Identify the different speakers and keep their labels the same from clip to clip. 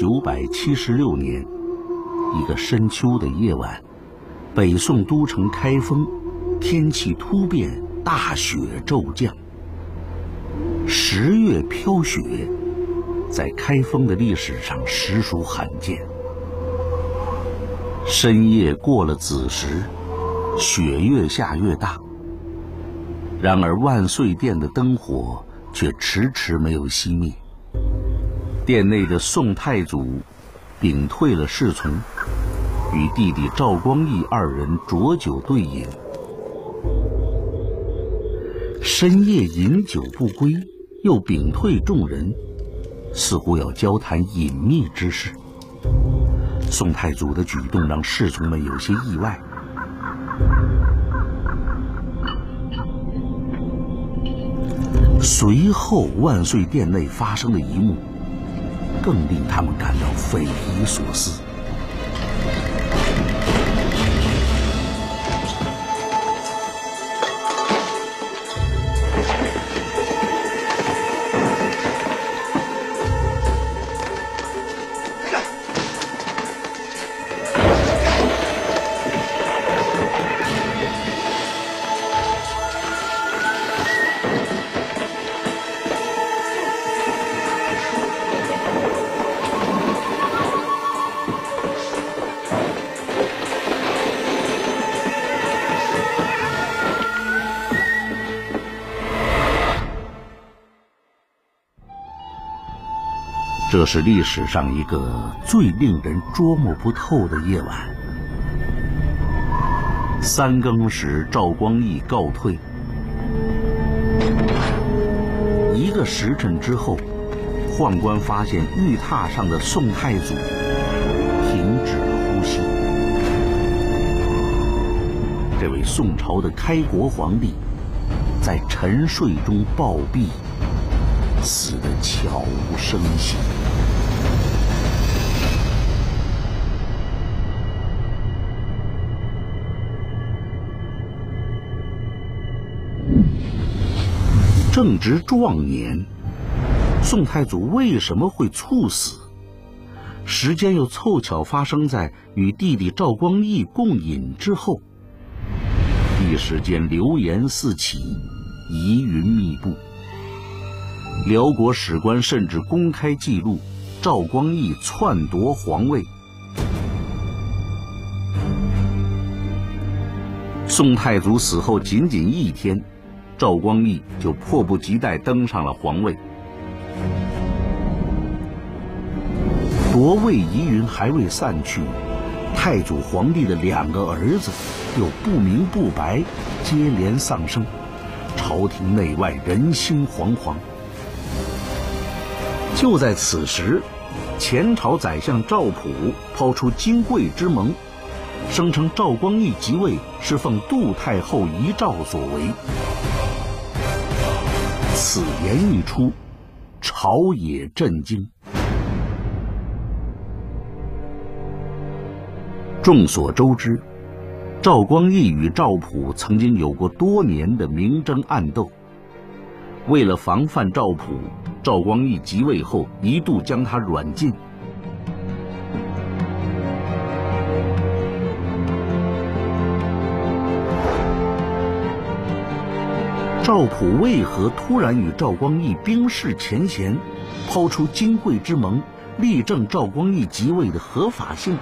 Speaker 1: 九百七十六年，一个深秋的夜晚，北宋都城开封，天气突变，大雪骤降。十月飘雪，在开封的历史上实属罕见。深夜过了子时，雪越下越大。然而万岁殿的灯火却迟迟没有熄灭。殿内的宋太祖屏退了侍从，与弟弟赵光义二人浊酒对饮。深夜饮酒不归，又屏退众人，似乎要交谈隐秘之事。宋太祖的举动让侍从们有些意外。随后，万岁殿内发生的一幕，更令他们感到匪夷所思。这是历史上一个最令人捉摸不透的夜晚。三更时，赵光义告退。一个时辰之后，宦官发现玉榻上的宋太祖停止了呼吸。这位宋朝的开国皇帝在沉睡中暴毙。死得悄无声息。正值壮年，宋太祖为什么会猝死？时间又凑巧发生在与弟弟赵光义共饮之后。一时间流言四起，疑云密布。辽国史官甚至公开记录赵光义篡夺皇位。宋太祖死后仅仅一天，赵光义就迫不及待登上了皇位。夺位疑云还未散去，太祖皇帝的两个儿子又不明不白接连丧生，朝廷内外人心惶惶。就在此时，前朝宰相赵普抛出金贵之盟，声称赵光义即位是奉杜太后遗诏所为。此言一出，朝野震惊。众所周知，赵光义与赵普曾经有过多年的明争暗斗。为了防范赵普，赵光义即位后一度将他软禁。赵普为何突然与赵光义冰释前嫌，抛出金贵之盟，力证赵光义即位的合法性？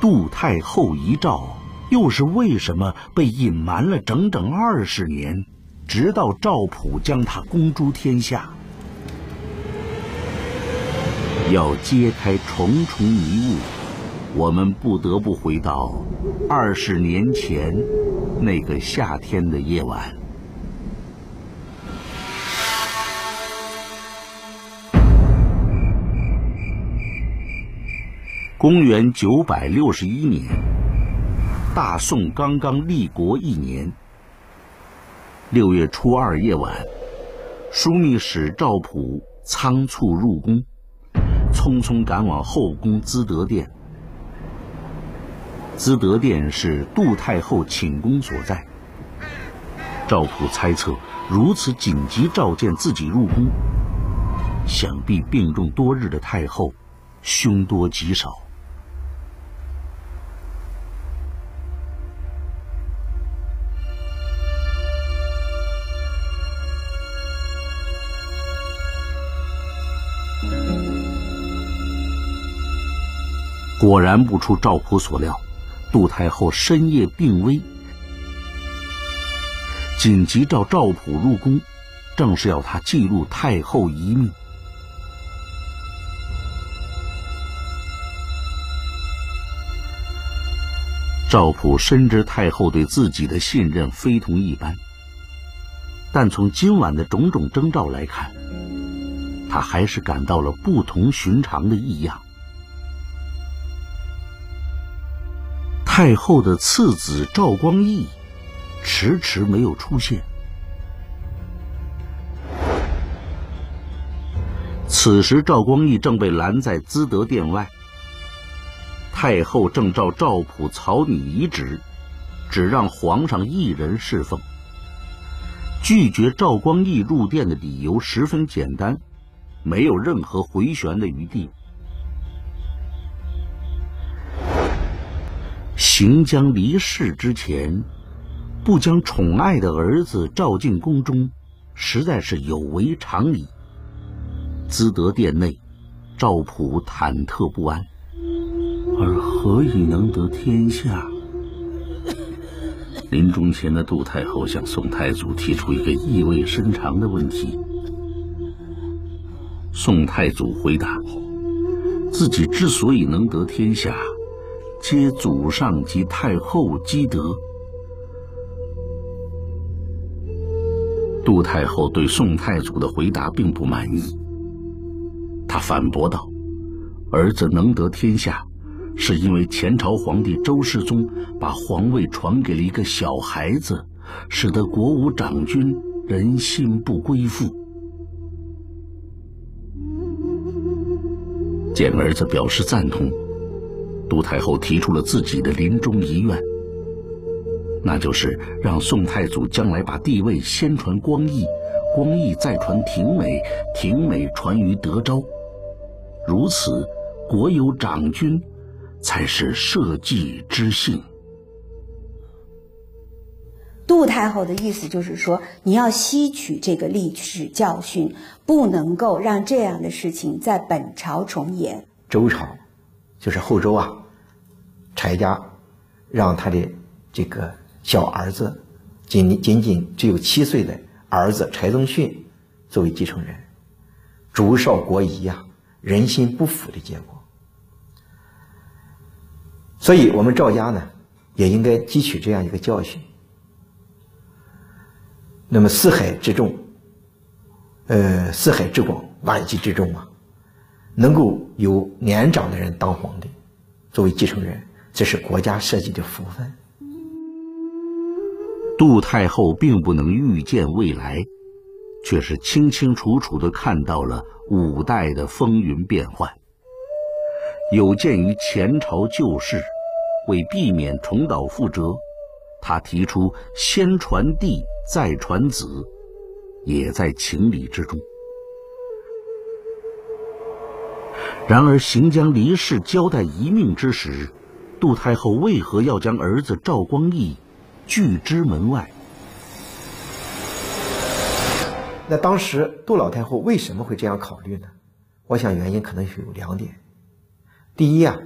Speaker 1: 杜太后遗诏又是为什么被隐瞒了整整二十年？直到赵普将他公诸天下，要揭开重重迷雾，我们不得不回到二十年前那个夏天的夜晚。公元九百六十一年，大宋刚刚立国一年。六月初二夜晚，枢密使赵普仓促入宫，匆匆赶往后宫资德殿。资德殿是杜太后寝宫所在。赵普猜测，如此紧急召见自己入宫，想必病重多日的太后，凶多吉少。果然不出赵普所料，杜太后深夜病危，紧急召赵普入宫，正是要他记录太后遗命。赵普深知太后对自己的信任非同一般，但从今晚的种种征兆来看，他还是感到了不同寻常的异样。太后的次子赵光义迟迟没有出现。此时，赵光义正被拦在资德殿外。太后正照赵普草拟遗旨，只让皇上一人侍奉。拒绝赵光义入殿的理由十分简单，没有任何回旋的余地。行将离世之前，不将宠爱的儿子召进宫中，实在是有违常理。资德殿内，赵普忐忑不安。而何以能得天下？临终前的杜太后向宋太祖提出一个意味深长的问题。宋太祖回答：自己之所以能得天下。皆祖上及太后积德。杜太后对宋太祖的回答并不满意，他反驳道：“儿子能得天下，是因为前朝皇帝周世宗把皇位传给了一个小孩子，使得国无长君，人心不归附。”见儿子表示赞同。杜太后提出了自己的临终遗愿，那就是让宋太祖将来把帝位先传光义，光义再传廷美，廷美传于德昭，如此国有长君，才是社稷之幸。
Speaker 2: 杜太后的意思就是说，你要吸取这个历史教训，不能够让这样的事情在本朝重演。
Speaker 3: 周朝。就是后周啊，柴家让他的这个小儿子，仅仅仅只有七岁的儿子柴宗训作为继承人，逐少国疑呀，人心不腐的结果。所以，我们赵家呢，也应该汲取这样一个教训。那么，四海之众，呃，四海之广，万计之众啊。能够有年长的人当皇帝，作为继承人，这是国家设计的福分。
Speaker 1: 杜太后并不能预见未来，却是清清楚楚的看到了五代的风云变幻。有鉴于前朝旧事，为避免重蹈覆辙，他提出先传弟再传子，也在情理之中。然而，行将离世、交代遗命之时，杜太后为何要将儿子赵光义拒之门外？
Speaker 3: 那当时杜老太后为什么会这样考虑呢？我想原因可能是有两点。第一啊，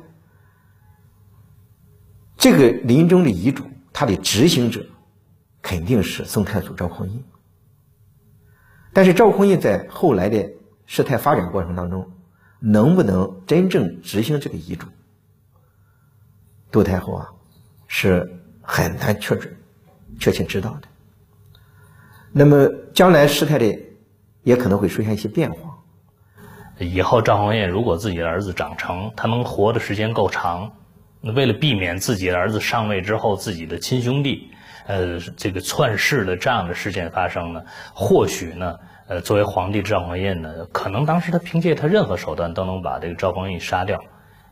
Speaker 3: 这个临终的遗嘱，他的执行者肯定是宋太祖赵匡胤。但是赵匡胤在后来的事态发展过程当中，能不能真正执行这个遗嘱？杜太后啊，是很难确准、确切知道的。那么将来事态的也可能会出现一些变化。
Speaker 4: 以后赵匡胤如果自己的儿子长成，他能活的时间够长，那为了避免自己的儿子上位之后自己的亲兄弟，呃，这个篡世的这样的事件发生呢，或许呢？呃，作为皇帝赵匡胤呢，可能当时他凭借他任何手段都能把这个赵匡胤杀掉，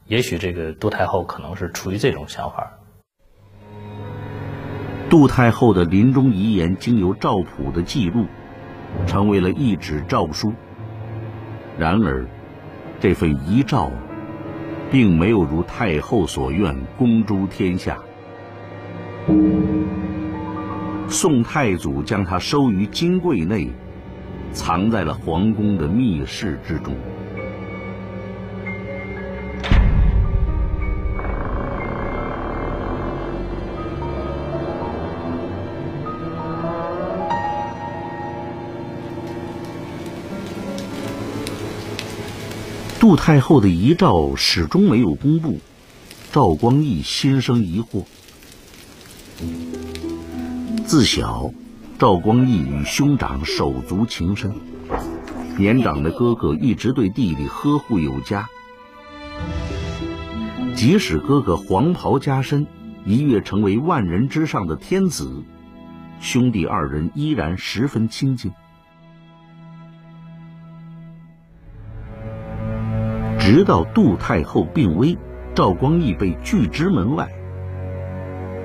Speaker 4: 也许这个杜太后可能是出于这种想法。
Speaker 1: 杜太后的临终遗言经由赵普的记录，成为了一纸诏书。然而，这份遗诏并没有如太后所愿公诸天下。宋太祖将它收于金柜内，藏在了皇宫的密室之中。杜太后的遗诏始终没有公布，赵光义心生疑惑。自小，赵光义与兄长手足情深，年长的哥哥一直对弟弟呵护有加。即使哥哥黄袍加身，一跃成为万人之上的天子，兄弟二人依然十分亲近。直到杜太后病危，赵光义被拒之门外。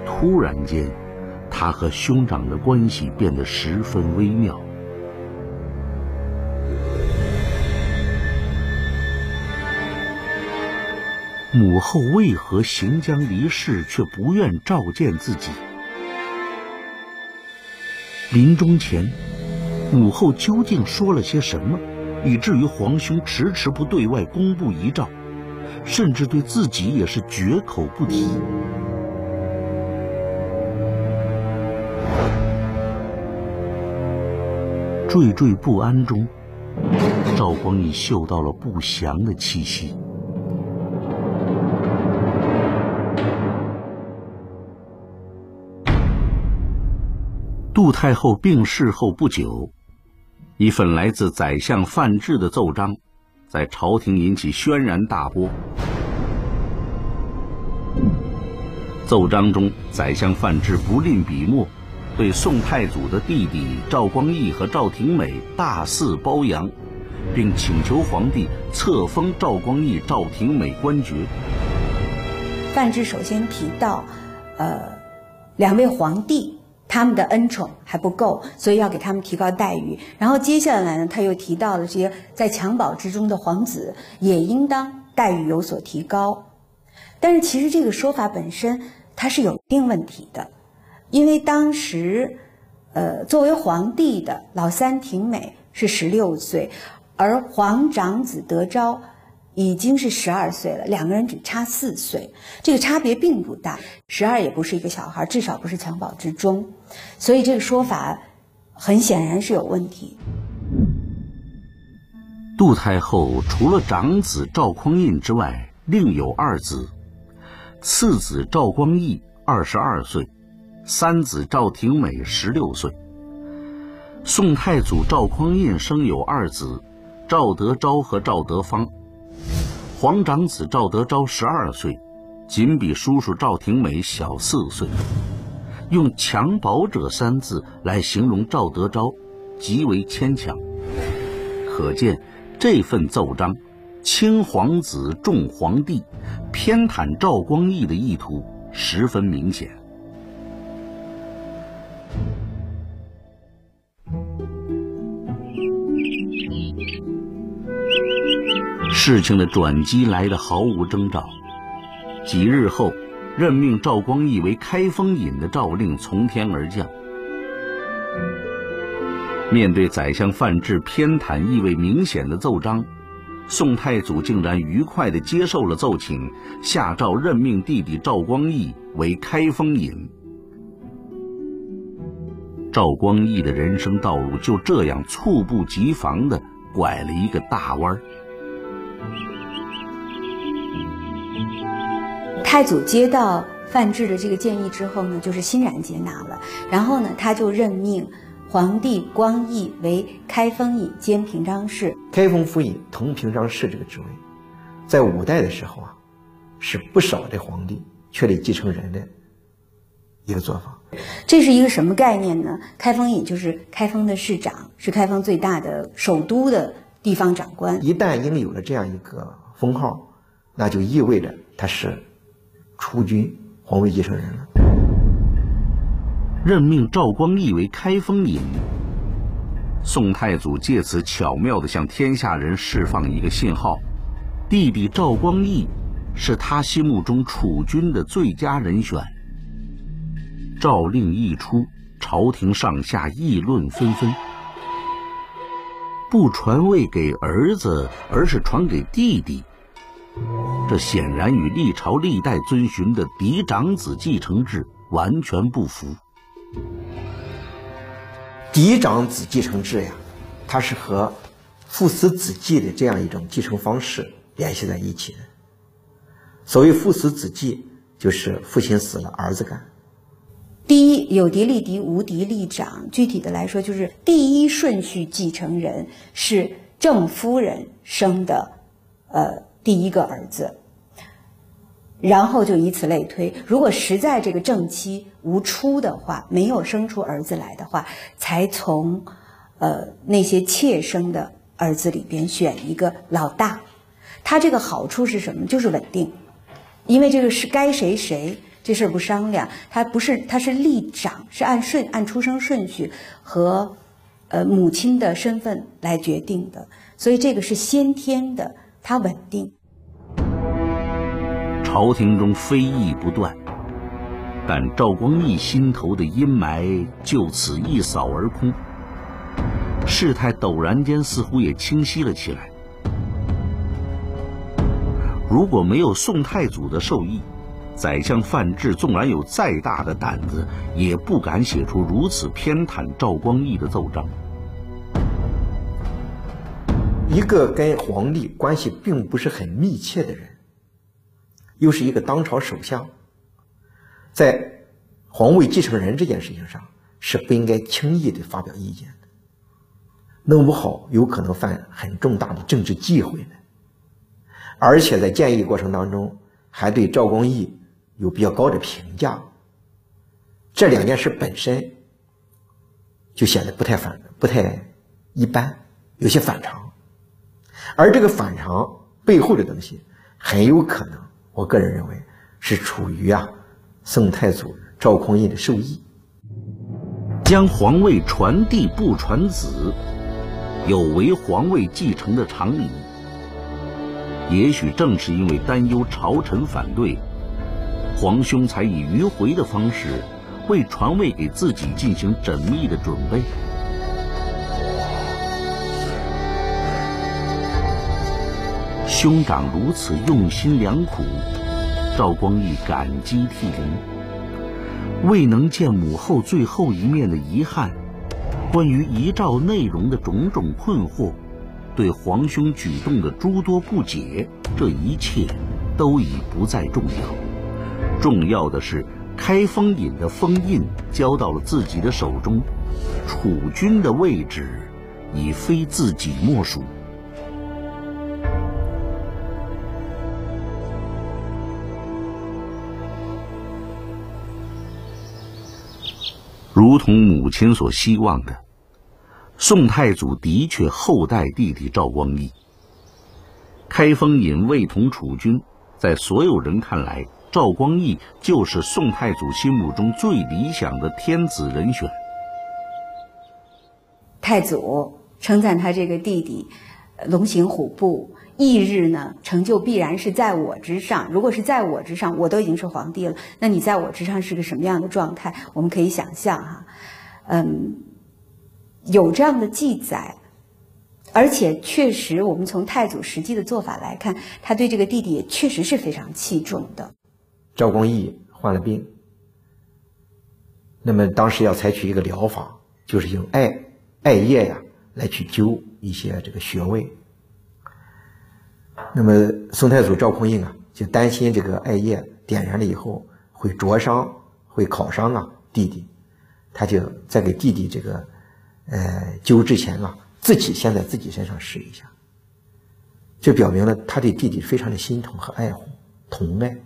Speaker 1: 突然间，他和兄长的关系变得十分微妙。母后为何行将离世，却不愿召见自己？临终前，母后究竟说了些什么？以至于皇兄迟迟不对外公布遗诏，甚至对自己也是绝口不提。惴惴不安中，赵光义嗅到了不祥的气息。杜太后病逝后不久。一份来自宰相范质的奏章，在朝廷引起轩然大波。奏章中，宰相范质不吝笔墨，对宋太祖的弟弟赵光义和赵廷美大肆褒扬，并请求皇帝册封赵光义、赵廷美官爵。
Speaker 2: 范质首先提到，呃，两位皇帝。他们的恩宠还不够，所以要给他们提高待遇。然后接下来呢，他又提到了这些在襁褓之中的皇子也应当待遇有所提高。但是其实这个说法本身它是有一定问题的，因为当时，呃，作为皇帝的老三廷美是十六岁，而皇长子德昭。已经是十二岁了，两个人只差四岁，这个差别并不大。十二也不是一个小孩，至少不是襁褓之中，所以这个说法很显然是有问题。
Speaker 1: 杜太后除了长子赵匡胤之外，另有二子，次子赵光义二十二岁，三子赵廷美十六岁。宋太祖赵匡胤生有二子，赵德昭和赵德芳。皇长子赵德昭十二岁，仅比叔叔赵廷美小四岁。用“襁褓者”三字来形容赵德昭，极为牵强。可见这份奏章，轻皇子重皇帝，偏袒赵光义的意图十分明显。事情的转机来得毫无征兆。几日后，任命赵光义为开封尹的诏令从天而降。面对宰相范质偏袒意味明显的奏章，宋太祖竟然愉快地接受了奏请，下诏任命弟弟赵光义为开封尹。赵光义的人生道路就这样猝不及防地拐了一个大弯儿。
Speaker 2: 太祖接到范质的这个建议之后呢，就是欣然接纳了。然后呢，他就任命皇帝光义为开封尹兼平章事。
Speaker 3: 开封府尹同平章事这个职位，在五代的时候啊，是不少的皇帝确立继承人的一个做法。
Speaker 2: 这是一个什么概念呢？开封尹就是开封的市长，是开封最大的首都的地方长官。
Speaker 3: 一旦拥有了这样一个封号，那就意味着他是。出军皇位继承人了，
Speaker 1: 任命赵光义为开封尹，宋太祖借此巧妙地向天下人释放一个信号：弟弟赵光义是他心目中储君的最佳人选。诏令一出，朝廷上下议论纷纷。不传位给儿子，而是传给弟弟，这显然与历朝历代遵循的嫡长子继承制完全不符。
Speaker 3: 嫡长子继承制呀，它是和父死子继的这样一种继承方式联系在一起的。所谓父死子继，就是父亲死了，儿子干。
Speaker 2: 第一，有嫡立嫡，无嫡立长。具体的来说，就是第一顺序继承人是郑夫人生的，呃，第一个儿子。然后就以此类推，如果实在这个正妻无出的话，没有生出儿子来的话，才从，呃那些妾生的儿子里边选一个老大。他这个好处是什么？就是稳定，因为这个是该谁谁，这事儿不商量。他不是，他是立长，是按顺按出生顺序和，呃母亲的身份来决定的，所以这个是先天的，他稳定。
Speaker 1: 朝廷中非议不断，但赵光义心头的阴霾就此一扫而空。事态陡然间似乎也清晰了起来。如果没有宋太祖的授意，宰相范质纵然有再大的胆子，也不敢写出如此偏袒赵光义的奏章。
Speaker 3: 一个跟皇帝关系并不是很密切的人。又是一个当朝首相，在皇位继承人这件事情上是不应该轻易的发表意见的，弄不好有可能犯很重大的政治忌讳的。而且在建议过程当中，还对赵光义有比较高的评价，这两件事本身就显得不太反、不太一般，有些反常。而这个反常背后的东西，很有可能。我个人认为是出于啊，宋太祖赵匡胤的授意，
Speaker 1: 将皇位传弟不传子，有违皇位继承的常理。也许正是因为担忧朝臣反对，皇兄才以迂回的方式为传位给自己进行缜密的准备。兄长如此用心良苦，赵光义感激涕零。未能见母后最后一面的遗憾，关于遗诏内容的种种困惑，对皇兄举动的诸多不解，这一切都已不再重要。重要的是，开封尹的封印交到了自己的手中，储君的位置已非自己莫属。如同母亲所希望的，宋太祖的确厚待弟弟赵光义。开封尹魏同储君，在所有人看来，赵光义就是宋太祖心目中最理想的天子人选。
Speaker 2: 太祖称赞他这个弟弟，龙行虎步。翌日呢，成就必然是在我之上。如果是在我之上，我都已经是皇帝了，那你在我之上是个什么样的状态？我们可以想象哈，嗯，有这样的记载，而且确实，我们从太祖实际的做法来看，他对这个弟弟也确实是非常器重的。
Speaker 3: 赵光义患了病，那么当时要采取一个疗法，就是用艾艾叶呀来去灸一些这个穴位。那么宋太祖赵匡胤啊，就担心这个艾叶点燃了以后会灼伤、会烤伤啊弟弟，他就在给弟弟这个呃灸之前啊，自己先在自己身上试一下，这表明了他对弟弟非常的心疼和爱护、疼爱。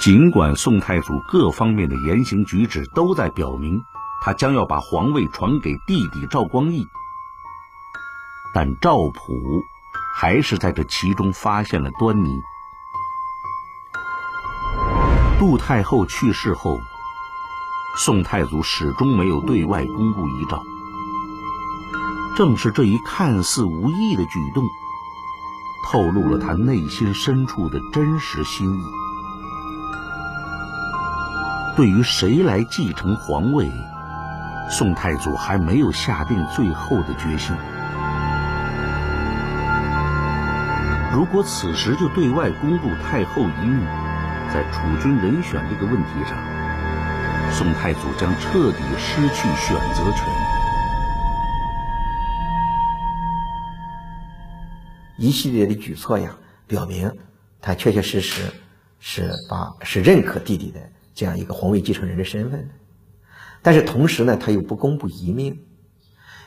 Speaker 1: 尽管宋太祖各方面的言行举止都在表明，他将要把皇位传给弟弟赵光义。但赵普还是在这其中发现了端倪。杜太后去世后，宋太祖始终没有对外公布遗诏。正是这一看似无意的举动，透露了他内心深处的真实心意。对于谁来继承皇位，宋太祖还没有下定最后的决心。如果此时就对外公布太后遗命，在储君人选这个问题上，宋太祖将彻底失去选择权。
Speaker 3: 一系列的举措呀，表明他确确实实是把是认可弟弟的这样一个皇位继承人的身份。但是同时呢，他又不公布遗命，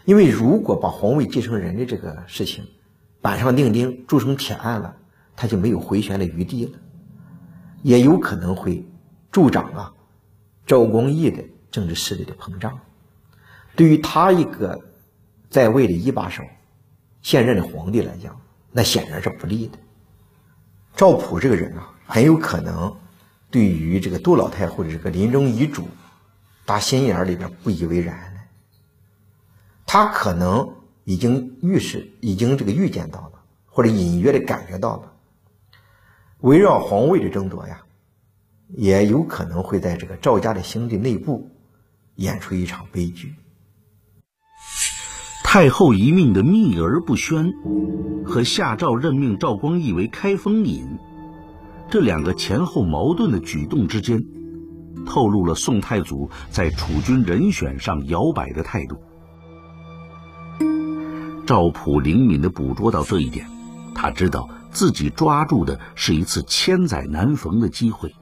Speaker 3: 因为如果把皇位继承人的这个事情板上钉钉、铸成铁案了，他就没有回旋的余地了，也有可能会助长啊赵光义的政治势力的膨胀。对于他一个在位的一把手、现任的皇帝来讲，那显然是不利的。赵普这个人啊，很有可能对于这个杜老太后的这个临终遗嘱，打心眼里边不以为然了。他可能已经预示、已经这个预见到了，或者隐约的感觉到了，围绕皇位的争夺呀，也有可能会在这个赵家的兄弟内部演出一场悲剧。
Speaker 1: 太后遗命的秘而不宣，和下诏任命赵光义为开封尹，这两个前后矛盾的举动之间，透露了宋太祖在储君人选上摇摆的态度。赵普灵敏地捕捉到这一点，他知道自己抓住的是一次千载难逢的机会。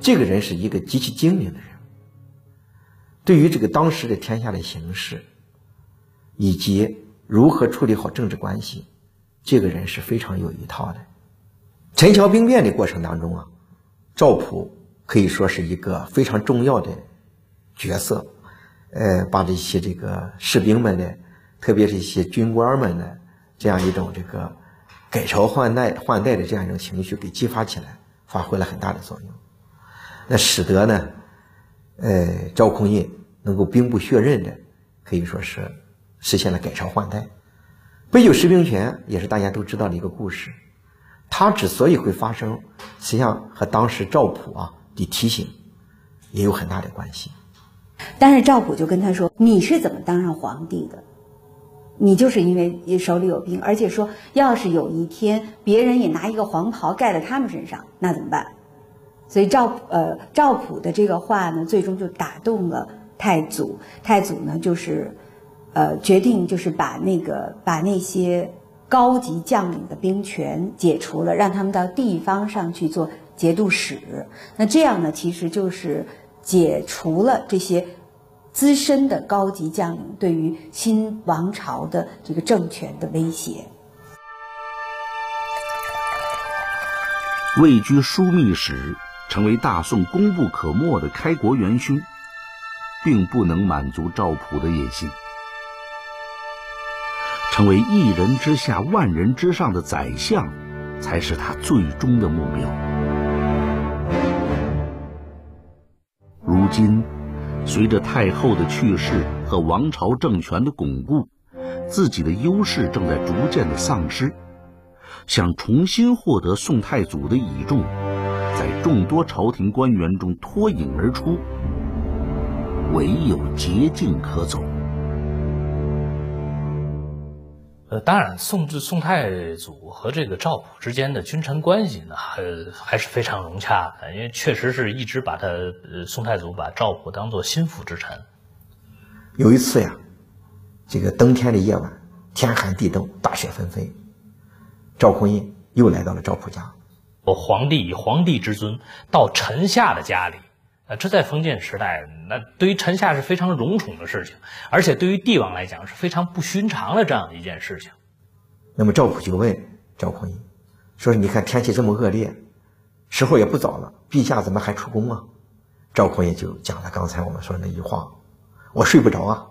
Speaker 3: 这个人是一个极其精明的人。对于这个当时的天下的形势，以及如何处理好政治关系，这个人是非常有一套的。陈桥兵变的过程当中啊，赵普可以说是一个非常重要的角色，呃，把这些这个士兵们的，特别是一些军官们的这样一种这个改朝换代换代的这样一种情绪给激发起来，发挥了很大的作用，那使得呢。呃，赵匡胤能够兵不血刃的，可以说是实现了改朝换代。杯酒释兵权也是大家都知道的一个故事。他之所以会发生，实际上和当时赵普啊的提醒也有很大的关系。
Speaker 2: 但是赵普就跟他说：“你是怎么当上皇帝的？你就是因为手里有兵，而且说要是有一天别人也拿一个黄袍盖在他们身上，那怎么办？”所以赵呃赵普的这个话呢，最终就打动了太祖。太祖呢，就是呃决定就是把那个把那些高级将领的兵权解除了，让他们到地方上去做节度使。那这样呢，其实就是解除了这些资深的高级将领对于新王朝的这个政权的威胁。
Speaker 1: 位居枢密使。成为大宋功不可没的开国元勋，并不能满足赵普的野心。成为一人之下、万人之上的宰相，才是他最终的目标。如今，随着太后的去世和王朝政权的巩固，自己的优势正在逐渐的丧失，想重新获得宋太祖的倚重。在众多朝廷官员中脱颖而出，唯有捷径可走。
Speaker 4: 呃，当然，宋至宋太祖和这个赵普之间的君臣关系呢，还还是非常融洽的，因为确实是一直把他呃宋太祖把赵普当做心腹之臣。
Speaker 3: 有一次呀，这个冬天的夜晚，天寒地冻，大雪纷飞，赵匡胤又来到了赵普家。
Speaker 4: 我皇帝以皇帝之尊到臣下的家里，啊，这在封建时代，那对于臣下是非常荣宠的事情，而且对于帝王来讲是非常不寻常的这样的一件事情。
Speaker 3: 那么赵普就问赵匡胤，说：“你看天气这么恶劣，时候也不早了，陛下怎么还出宫啊？”赵匡胤就讲了刚才我们说的那句话：“我睡不着啊，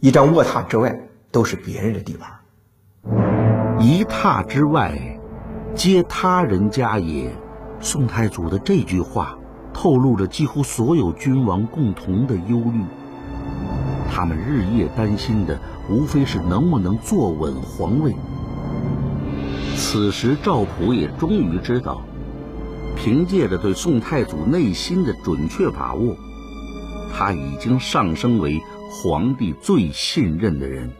Speaker 3: 一张卧榻之外都是别人的地盘，
Speaker 1: 一榻之外。”皆他人家也。宋太祖的这句话，透露着几乎所有君王共同的忧虑。他们日夜担心的，无非是能不能坐稳皇位。此时，赵普也终于知道，凭借着对宋太祖内心的准确把握，他已经上升为皇帝最信任的人。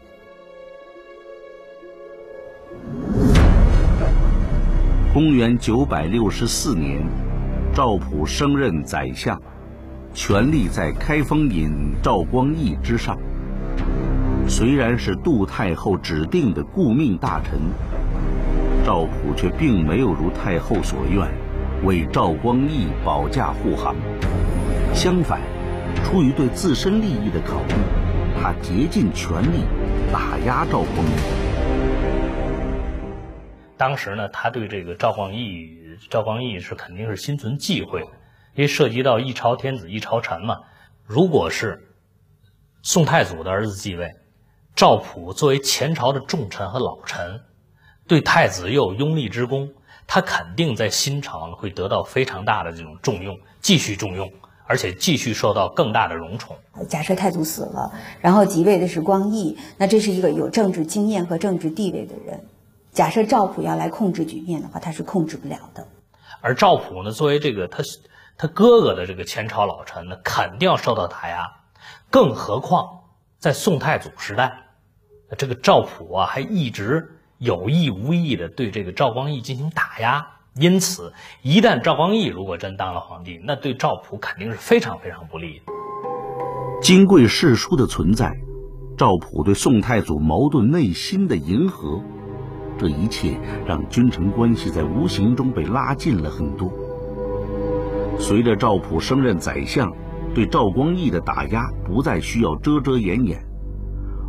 Speaker 1: 公元九百六十四年，赵普升任宰相。权力在开封尹赵光义之上。虽然是杜太后指定的顾命大臣，赵普却并没有如太后所愿，为赵光义保驾护航。相反，出于对自身利益的考虑，他竭尽全力打压赵光义。
Speaker 4: 当时呢，他对这个赵光义，赵光义是肯定是心存忌讳。因为涉及到一朝天子一朝臣嘛，如果是宋太祖的儿子继位，赵普作为前朝的重臣和老臣，对太子又有拥立之功，他肯定在新朝会得到非常大的这种重用，继续重用，而且继续受到更大的荣宠。
Speaker 2: 假设太祖死了，然后即位的是光义，那这是一个有政治经验和政治地位的人。假设赵普要来控制局面的话，他是控制不了的。
Speaker 4: 而赵普呢，作为这个他。他哥哥的这个前朝老臣呢，肯定要受到打压，更何况在宋太祖时代，这个赵普啊，还一直有意无意的对这个赵光义进行打压。因此，一旦赵光义如果真当了皇帝，那对赵普肯定是非常非常不利的。
Speaker 1: 金贵世书的存在，赵普对宋太祖矛盾内心的迎合，这一切让君臣关系在无形中被拉近了很多。随着赵普升任宰相，对赵光义的打压不再需要遮遮掩掩。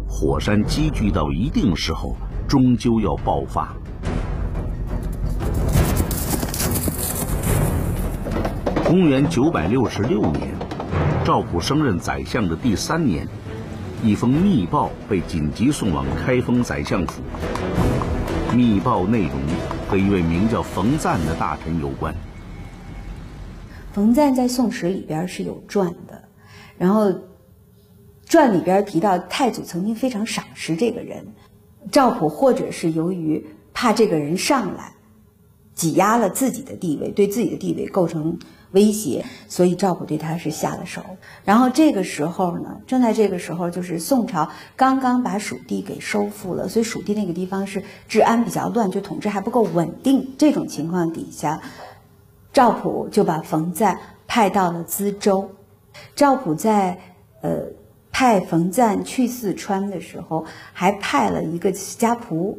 Speaker 1: 火山积聚到一定时候，终究要爆发。公元九百六十六年，赵普升任宰相的第三年，一封密报被紧急送往开封宰相府。密报内容和一位名叫冯赞的大臣有关。
Speaker 2: 冯赞在《宋史》里边是有传的，然后传里边提到太祖曾经非常赏识这个人，赵普或者是由于怕这个人上来挤压了自己的地位，对自己的地位构成威胁，所以赵普对他是下了手。然后这个时候呢，正在这个时候，就是宋朝刚刚把蜀地给收复了，所以蜀地那个地方是治安比较乱，就统治还不够稳定。这种情况底下。赵普就把冯赞派到了淄州。赵普在呃派冯赞去四川的时候，还派了一个家仆，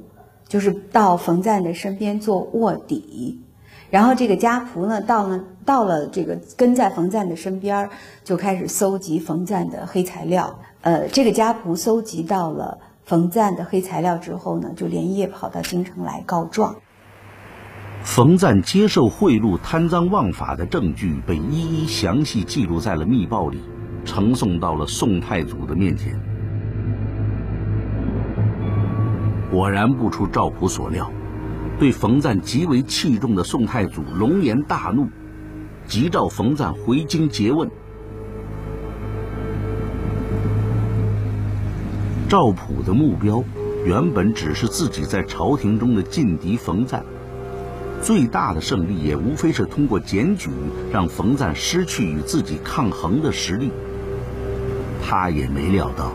Speaker 2: 就是到冯赞的身边做卧底。然后这个家仆呢，到了到了这个跟在冯赞的身边，就开始搜集冯赞的黑材料。呃，这个家仆搜集到了冯赞的黑材料之后呢，就连夜跑到京城来告状。
Speaker 1: 冯赞接受贿赂、贪赃枉法的证据被一一详细记录在了密报里，呈送到了宋太祖的面前。果然不出赵普所料，对冯赞极为器重的宋太祖龙颜大怒，急召冯赞回京诘问。赵普的目标原本只是自己在朝廷中的劲敌冯赞。最大的胜利也无非是通过检举让冯赞失去与自己抗衡的实力。他也没料到，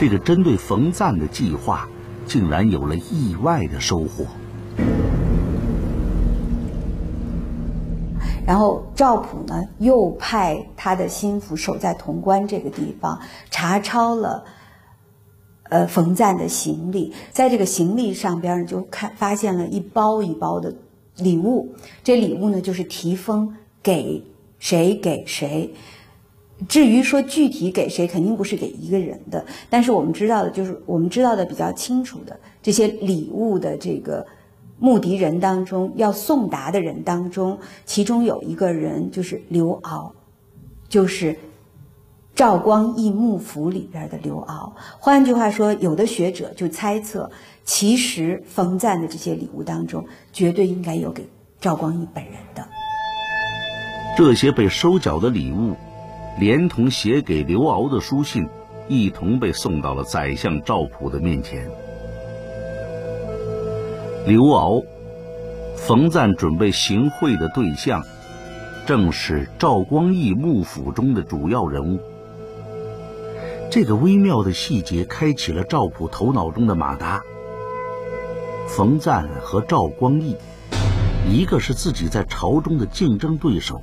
Speaker 1: 这个针对冯赞的计划竟然有了意外的收获。
Speaker 2: 然后赵普呢，又派他的心腹守在潼关这个地方，查抄了呃冯赞的行李，在这个行李上边，就看发现了一包一包的。礼物，这礼物呢就是提封给谁给谁。至于说具体给谁，肯定不是给一个人的。但是我们知道的，就是我们知道的比较清楚的这些礼物的这个目的人当中，要送达的人当中，其中有一个人就是刘骜，就是赵光义幕府里边的刘骜。换句话说，有的学者就猜测。其实冯赞的这些礼物当中，绝对应该有给赵光义本人的。
Speaker 1: 这些被收缴的礼物，连同写给刘骜的书信，一同被送到了宰相赵普的面前。刘骜、冯赞准备行贿的对象，正是赵光义幕府中的主要人物。这个微妙的细节开启了赵普头脑中的马达。冯赞和赵光义，一个是自己在朝中的竞争对手，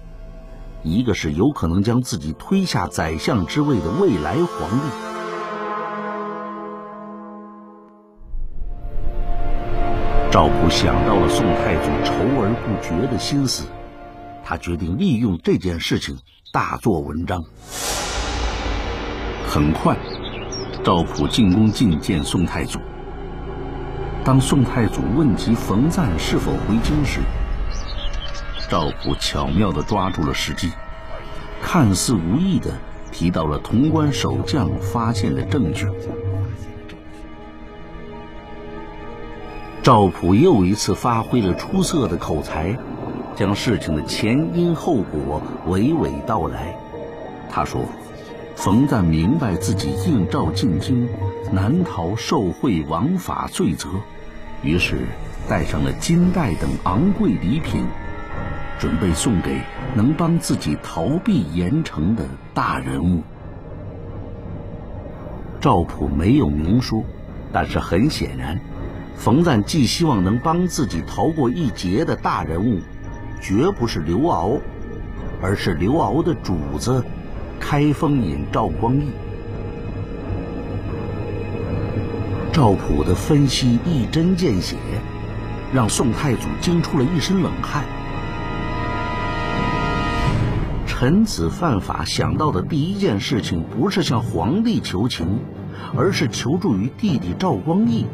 Speaker 1: 一个是有可能将自己推下宰相之位的未来皇帝。赵普想到了宋太祖愁而不决的心思，他决定利用这件事情大做文章。很快，赵普进宫觐见宋太祖。当宋太祖问及冯赞是否回京时，赵普巧妙地抓住了时机，看似无意地提到了潼关守将发现的证据。赵普又一次发挥了出色的口才，将事情的前因后果娓娓道来。他说。冯赞明白自己应召进京，难逃受贿枉法罪责，于是带上了金带等昂贵礼品，准备送给能帮自己逃避严惩的大人物。赵普没有明说，但是很显然，冯赞既希望能帮自己逃过一劫的大人物，绝不是刘骜，而是刘骜的主子。开封尹赵光义，赵普的分析一针见血，让宋太祖惊出了一身冷汗。臣子犯法想到的第一件事情，不是向皇帝求情，而是求助于弟弟赵光义。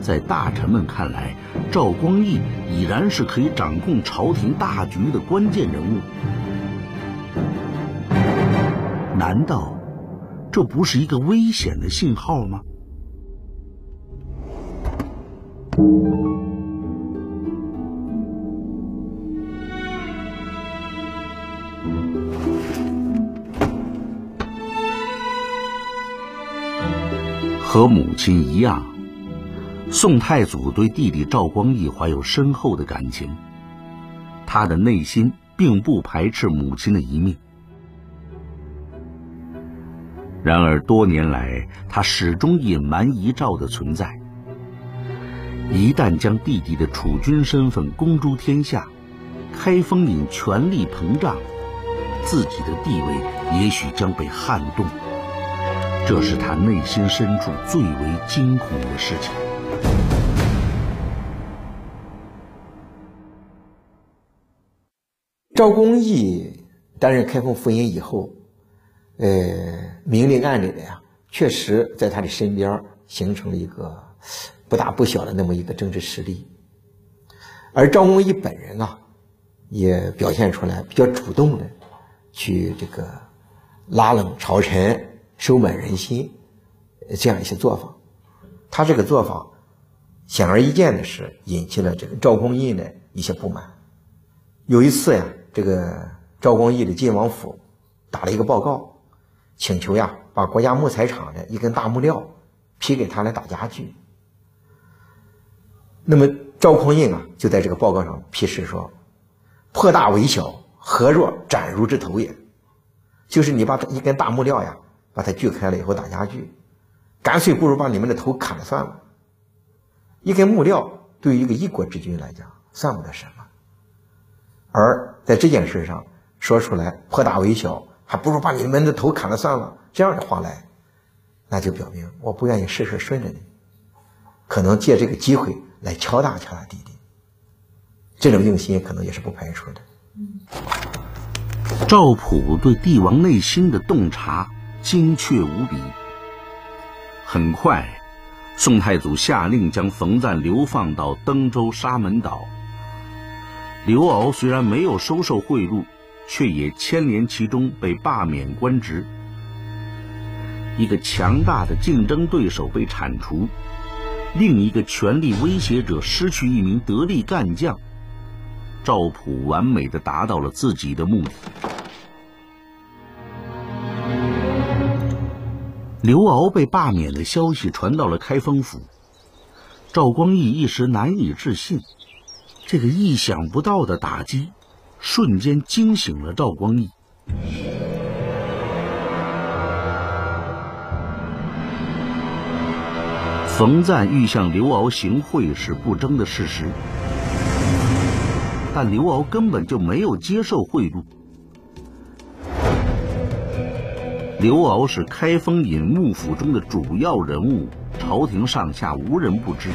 Speaker 1: 在大臣们看来，赵光义已然是可以掌控朝廷大局的关键人物。难道这不是一个危险的信号吗？和母亲一样，宋太祖对弟弟赵光义怀有深厚的感情，他的内心并不排斥母亲的一命。然而多年来，他始终隐瞒遗诏的存在。一旦将弟弟的储君身份公诸天下，开封尹权力膨胀，自己的地位也许将被撼动。这是他内心深处最为惊恐的事情。
Speaker 3: 赵公义担任开封府尹以后。呃，明里暗里的呀，确实在他的身边形成了一个不大不小的那么一个政治实力。而赵公义本人啊，也表现出来比较主动的去这个拉拢朝臣、收买人心这样一些做法。他这个做法显而易见的是引起了这个赵光义的一些不满。有一次呀，这个赵光义的晋王府打了一个报告。请求呀，把国家木材厂的一根大木料批给他来打家具。那么赵匡胤啊，就在这个报告上批示说：“破大为小，何若斩如之头也？”就是你把一根大木料呀，把它锯开了以后打家具，干脆不如把你们的头砍了算了。一根木料对于一个一国之君来讲算不得什么，而在这件事上说出来破大为小。还不如把你们的头砍了算了。这样的话来，那就表明我不愿意事事顺着你，可能借这个机会来敲打敲打弟弟。这种用心可能也是不排除的。
Speaker 1: 赵普对帝王内心的洞察精确无比。很快，宋太祖下令将冯赞流放到登州沙门岛。刘骜虽然没有收受贿赂。却也牵连其中，被罢免官职。一个强大的竞争对手被铲除，另一个权力威胁者失去一名得力干将，赵普完美的达到了自己的目的。刘骜被罢免的消息传到了开封府，赵光义一时难以置信，这个意想不到的打击，瞬间惊醒了赵光义。冯赞欲向刘敖行贿是不争的事实，但刘敖根本就没有接受贿赂。刘敖是开封尹幕府中的主要人物，朝廷上下无人不知。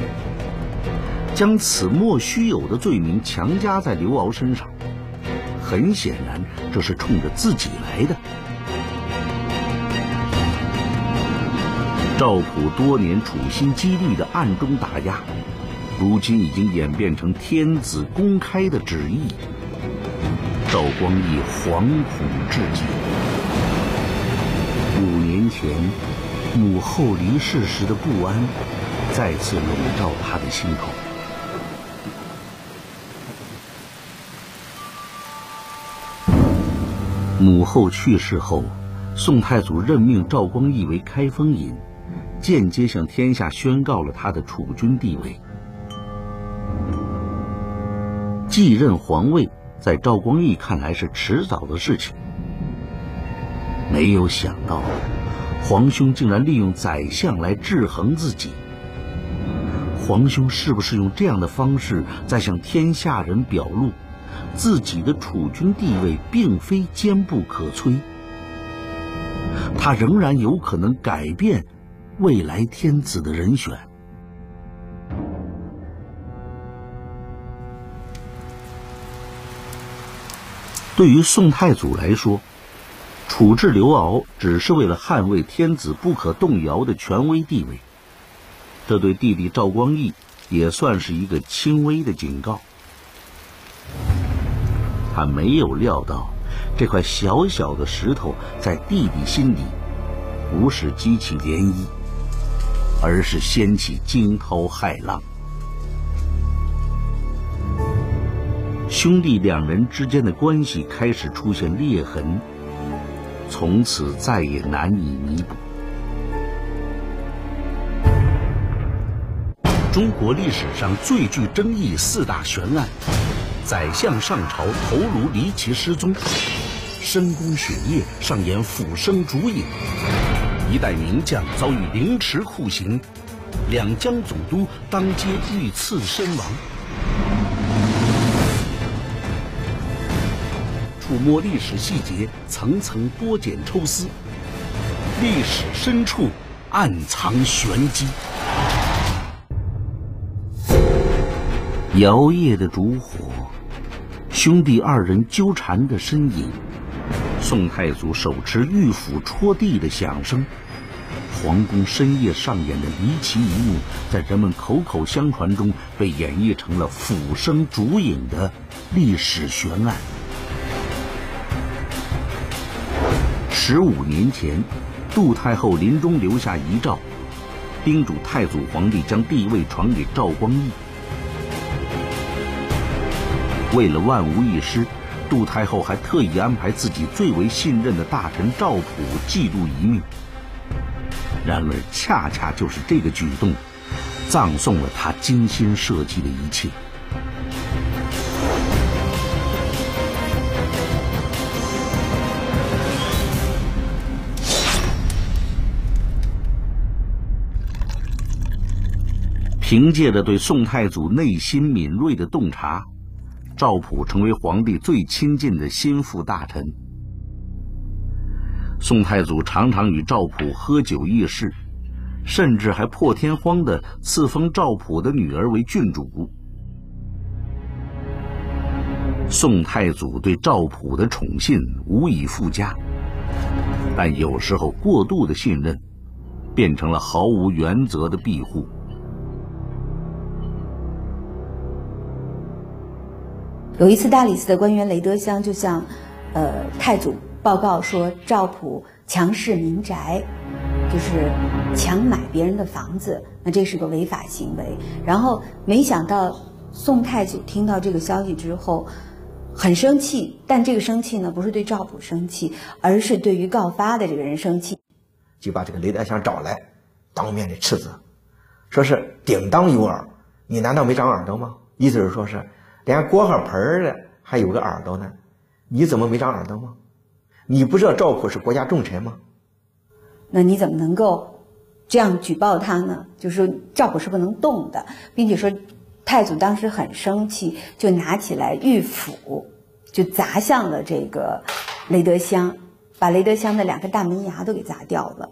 Speaker 1: 将此莫须有的罪名强加在刘敖身上，很显然这是冲着自己来的。赵普多年处心积虑的暗中打压，如今已经演变成天子公开的旨意。赵光义惶恐至极。五年前母后离世时的不安，再次笼罩他的心头。母后去世后，宋太祖任命赵光义为开封尹。间接向天下宣告了他的储君地位。继任皇位，在赵光义看来是迟早的事情。没有想到，皇兄竟然利用宰相来制衡自己。皇兄是不是用这样的方式在向天下人表露，自己的储君地位并非坚不可摧？他仍然有可能改变。未来天子的人选，对于宋太祖来说，处置刘骜只是为了捍卫天子不可动摇的权威地位。这对弟弟赵光义也算是一个轻微的警告。他没有料到，这块小小的石头在弟弟心底，不是激起涟漪。而是掀起惊涛骇浪，兄弟两人之间的关系开始出现裂痕，从此再也难以弥补。中国历史上最具争议四大悬案：宰相上朝头颅离奇失踪，深宫雪夜上演俯身烛影。一代名将遭遇凌迟酷刑，两江总督当街遇刺身亡。触摸历史细节，层层剥茧抽丝，历史深处暗藏玄机。摇曳的烛火，兄弟二人纠缠的身影。宋太祖手持玉斧戳地的响声，皇宫深夜上演的离奇一幕，在人们口口相传中被演绎成了斧声烛影的历史悬案。十五年前，杜太后临终留下遗诏，叮嘱太祖皇帝将帝位传给赵光义。为了万无一失。杜太后还特意安排自己最为信任的大臣赵普记录遗命。然而，恰恰就是这个举动，葬送了他精心设计的一切。凭借着对宋太祖内心敏锐的洞察。赵普成为皇帝最亲近的心腹大臣。宋太祖常常与赵普喝酒议事，甚至还破天荒的赐封赵普的女儿为郡主。宋太祖对赵普的宠信无以复加，但有时候过度的信任，变成了毫无原则的庇护。
Speaker 2: 有一次，大理寺的官员雷德香就向，呃，太祖报告说，赵普强势民宅，就是强买别人的房子，那这是个违法行为。然后没想到，宋太祖听到这个消息之后，很生气，但这个生气呢，不是对赵普生气，而是对于告发的这个人生气，
Speaker 3: 就把这个雷德香找来，当面的斥责，说是顶当有耳，你难道没长耳朵吗？意思是说是连锅和盆儿的还有个耳朵呢，你怎么没长耳朵吗？你不知道赵普是国家重臣吗？
Speaker 2: 那你怎么能够这样举报他呢？就是说赵普是不能动的，并且说太祖当时很生气，就拿起来玉斧就砸向了这个雷德香，把雷德香的两个大门牙都给砸掉了。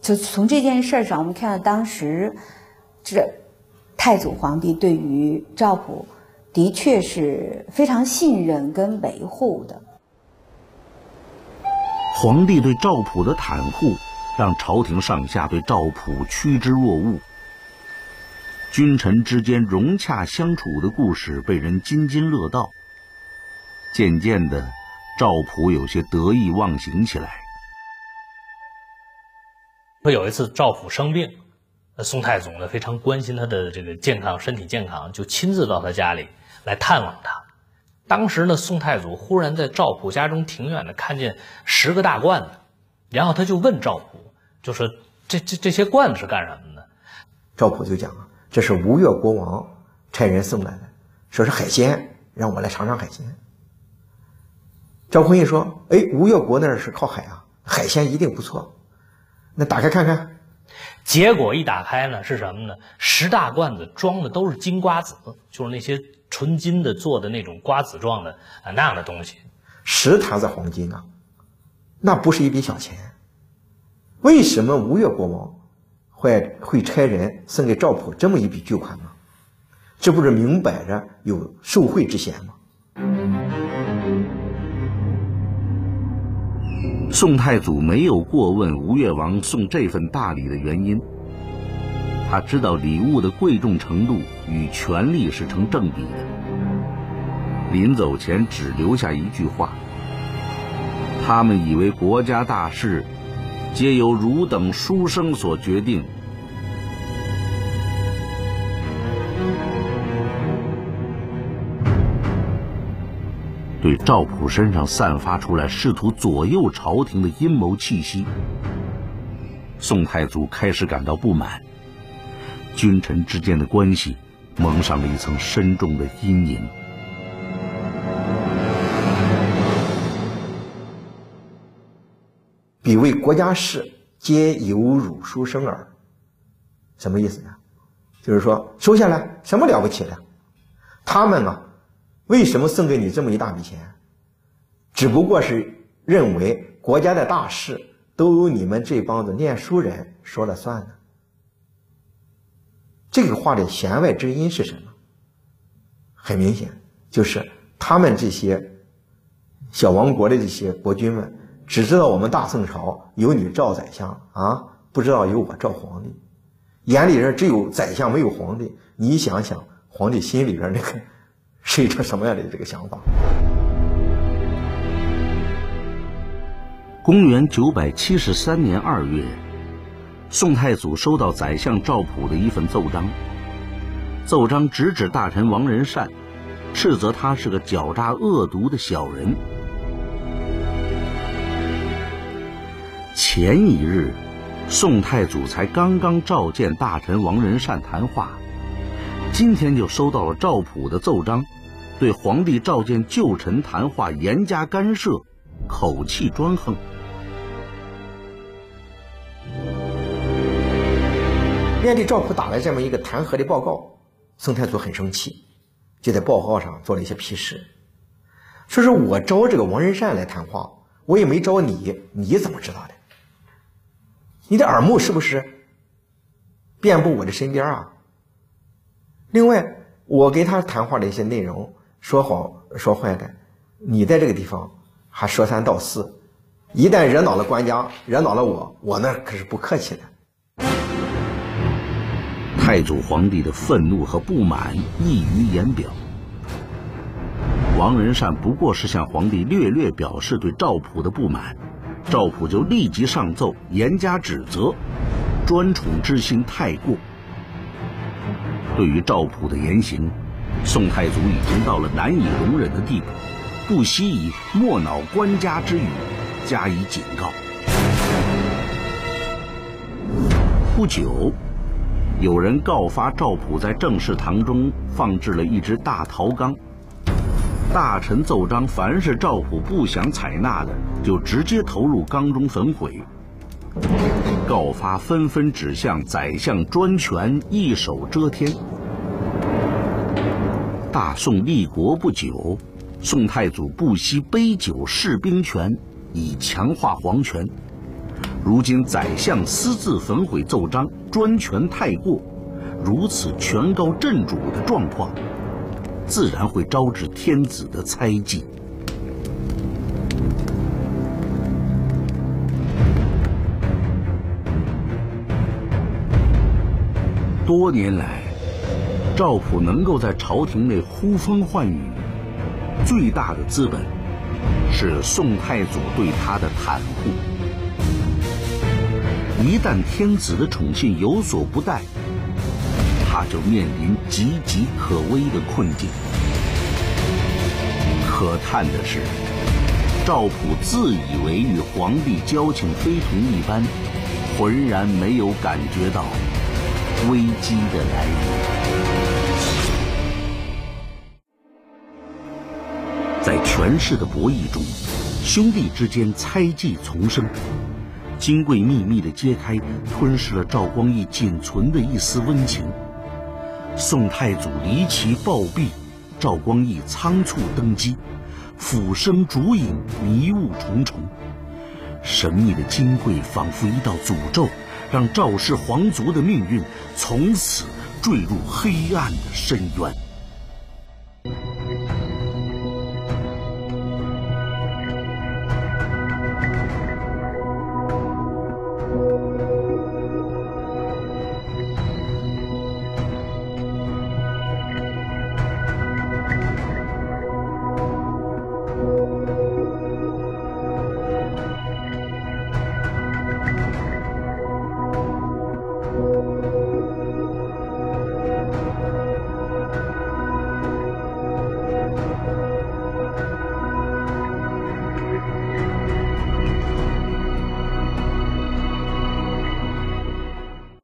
Speaker 2: 就从这件事上，我们看到当时这太祖皇帝对于赵普的确是非常信任跟维护的。
Speaker 1: 皇帝对赵普的袒护，让朝廷上下对赵普趋之若鹜。君臣之间融洽相处的故事被人津津乐道。渐渐的，赵普有些得意忘形起来。
Speaker 4: 说有一次赵普生病，宋太祖呢非常关心他的这个健康、身体健康，就亲自到他家里来探望他。当时呢，宋太祖忽然在赵普家中庭院呢看见十个大罐子，然后他就问赵普，就说：“这这这些罐子是干什么的？”
Speaker 3: 赵普就讲啊，这是吴越国王差人送来的，说是海鲜，让我来尝尝海鲜。赵匡胤说：“哎，吴越国那儿是靠海啊，海鲜一定不错。那打开看看。”
Speaker 4: 结果一打开呢，是什么呢？十大罐子装的都是金瓜子，就是那些。纯金的做的那种瓜子状的啊那样的东西，
Speaker 3: 十坛子黄金啊，那不是一笔小钱。为什么吴越国王会会差人送给赵普这么一笔巨款呢？这不是明摆着有受贿之嫌吗？
Speaker 1: 宋太祖没有过问吴越王送这份大礼的原因。他知道礼物的贵重程度与权力是成正比的。临走前只留下一句话：“他们以为国家大事，皆由汝等书生所决定。”对赵普身上散发出来试图左右朝廷的阴谋气息，宋太祖开始感到不满。君臣之间的关系蒙上了一层深重的阴影。
Speaker 3: 彼为国家事，皆由汝书生耳。什么意思呢？就是说，收下来什么了不起的？他们啊，为什么送给你这么一大笔钱？只不过是认为国家的大事都由你们这帮子念书人说了算呢。这个话的弦外之音是什么？很明显，就是他们这些小王国的这些国君们，只知道我们大宋朝有你赵宰相啊，不知道有我赵皇帝，眼里边只有宰相没有皇帝。你想想，皇帝心里边那个是一个什么样的这个想法？
Speaker 1: 公元九百七十三年二月。宋太祖收到宰相赵普的一份奏章，奏章直指大臣王仁善，斥责他是个狡诈恶毒的小人。前一日，宋太祖才刚刚召见大臣王仁善谈话，今天就收到了赵普的奏章，对皇帝召见旧臣谈话严加干涉，口气专横。
Speaker 3: 面对赵普打来这么一个弹劾的报告，宋太祖很生气，就在报告上做了一些批示，说是我招这个王仁善来谈话，我也没招你，你怎么知道的？你的耳目是不是遍布我的身边啊？另外，我给他谈话的一些内容，说好说坏的，你在这个地方还说三道四，一旦惹恼了官家，惹恼了我，我那可是不客气的。
Speaker 1: 太祖皇帝的愤怒和不满溢于言表。王仁善不过是向皇帝略略表示对赵普的不满，赵普就立即上奏严加指责，专宠之心太过。对于赵普的言行，宋太祖已经到了难以容忍的地步，不惜以莫恼官家之语加以警告。不久，有人告发赵普在政事堂中放置了一只大陶缸。大臣奏章，凡是赵普不想采纳的，就直接投入缸中焚毁。告发纷纷指向宰相专权，一手遮天。大宋立国不久，宋太祖不惜杯酒释兵权，以强化皇权。如今宰相私自焚毁奏章，专权太过，如此权高震主的状况，自然会招致天子的猜忌。多年来，赵普能够在朝廷内呼风唤雨，最大的资本是宋太祖对他的袒护。一旦天子的宠信有所不待，他就面临岌岌可危的困境。可叹的是，赵普自以为与皇帝交情非同一般，浑然没有感觉到。危机的来临，在权势的博弈中，兄弟之间猜忌丛生。金贵秘密的揭开，吞噬了赵光义仅存的一丝温情。宋太祖离奇暴毙，赵光义仓促登基，俯身烛影，迷雾重重。神秘的金贵仿佛一道诅咒。让赵氏皇族的命运从此坠入黑暗的深渊。